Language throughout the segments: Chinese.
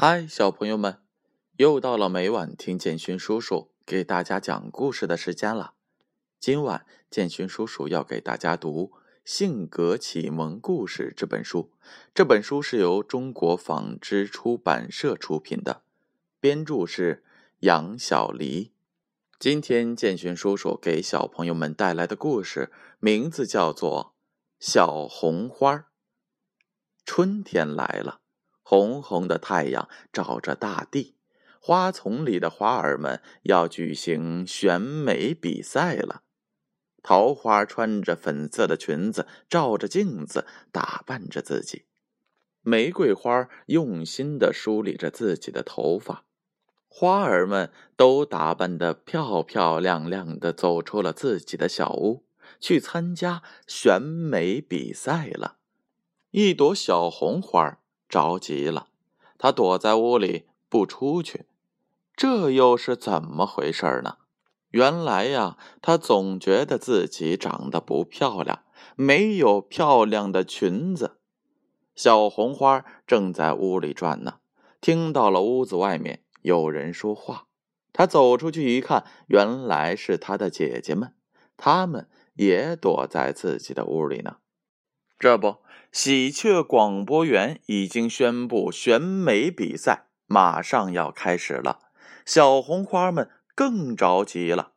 嗨，小朋友们，又到了每晚听建勋叔叔给大家讲故事的时间了。今晚建勋叔叔要给大家读《性格启蒙故事》这本书。这本书是由中国纺织出版社出品的，编著是杨小黎。今天建勋叔叔给小朋友们带来的故事名字叫做《小红花》。春天来了。红红的太阳照着大地，花丛里的花儿们要举行选美比赛了。桃花穿着粉色的裙子，照着镜子打扮着自己；玫瑰花用心的梳理着自己的头发。花儿们都打扮得漂漂亮亮的，走出了自己的小屋，去参加选美比赛了。一朵小红花。着急了，他躲在屋里不出去，这又是怎么回事呢？原来呀，他总觉得自己长得不漂亮，没有漂亮的裙子。小红花正在屋里转呢，听到了屋子外面有人说话，他走出去一看，原来是他的姐姐们，她们也躲在自己的屋里呢。这不。喜鹊广播员已经宣布选美比赛马上要开始了，小红花们更着急了。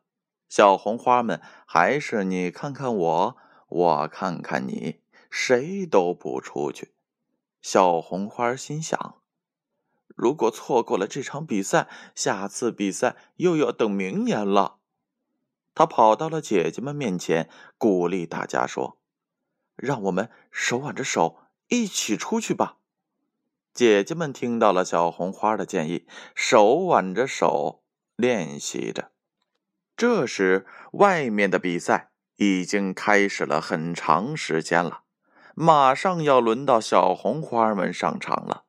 小红花们还是你看看我，我看看你，谁都不出去。小红花心想：如果错过了这场比赛，下次比赛又要等明年了。他跑到了姐姐们面前，鼓励大家说。让我们手挽着手一起出去吧。姐姐们听到了小红花的建议，手挽着手练习着。这时，外面的比赛已经开始了很长时间了，马上要轮到小红花们上场了。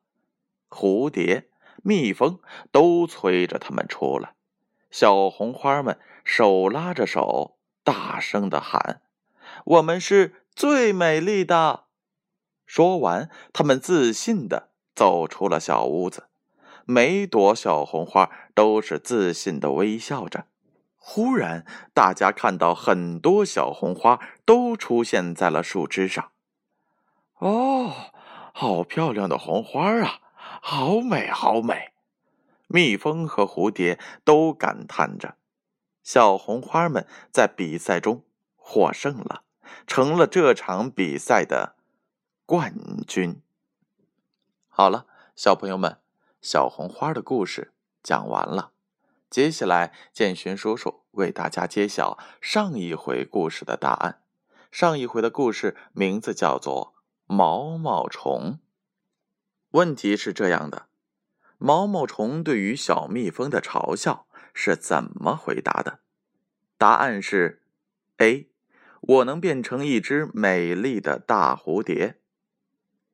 蝴蝶、蜜蜂都催着他们出来。小红花们手拉着手，大声的喊：“我们是！”最美丽的。说完，他们自信的走出了小屋子。每朵小红花都是自信的微笑着。忽然，大家看到很多小红花都出现在了树枝上。哦，好漂亮的红花啊！好美，好美！蜜蜂和蝴蝶都感叹着。小红花们在比赛中获胜了。成了这场比赛的冠军。好了，小朋友们，小红花的故事讲完了。接下来，建勋叔叔为大家揭晓上一回故事的答案。上一回的故事名字叫做《毛毛虫》。问题是这样的：毛毛虫对于小蜜蜂的嘲笑是怎么回答的？答案是 A。我能变成一只美丽的大蝴蝶。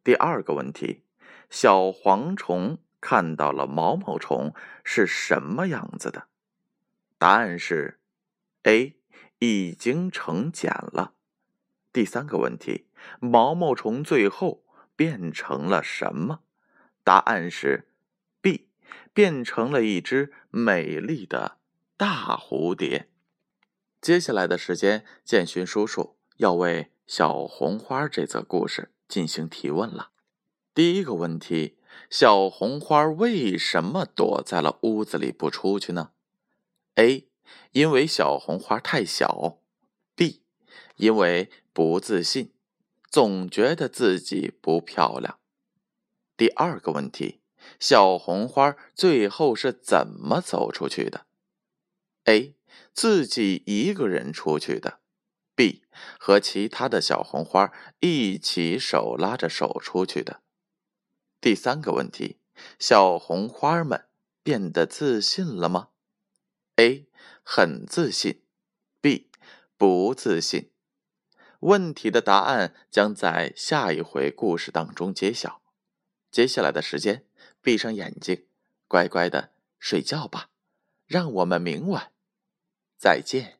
第二个问题，小蝗虫看到了毛毛虫是什么样子的？答案是 A，已经成茧了。第三个问题，毛毛虫最后变成了什么？答案是 B，变成了一只美丽的大蝴蝶。接下来的时间，建勋叔叔要为小红花这则故事进行提问了。第一个问题：小红花为什么躲在了屋子里不出去呢？A. 因为小红花太小。B. 因为不自信，总觉得自己不漂亮。第二个问题：小红花最后是怎么走出去的？A. 自己一个人出去的，B 和其他的小红花一起手拉着手出去的。第三个问题，小红花们变得自信了吗？A 很自信，B 不自信。问题的答案将在下一回故事当中揭晓。接下来的时间，闭上眼睛，乖乖的睡觉吧。让我们明晚。再见。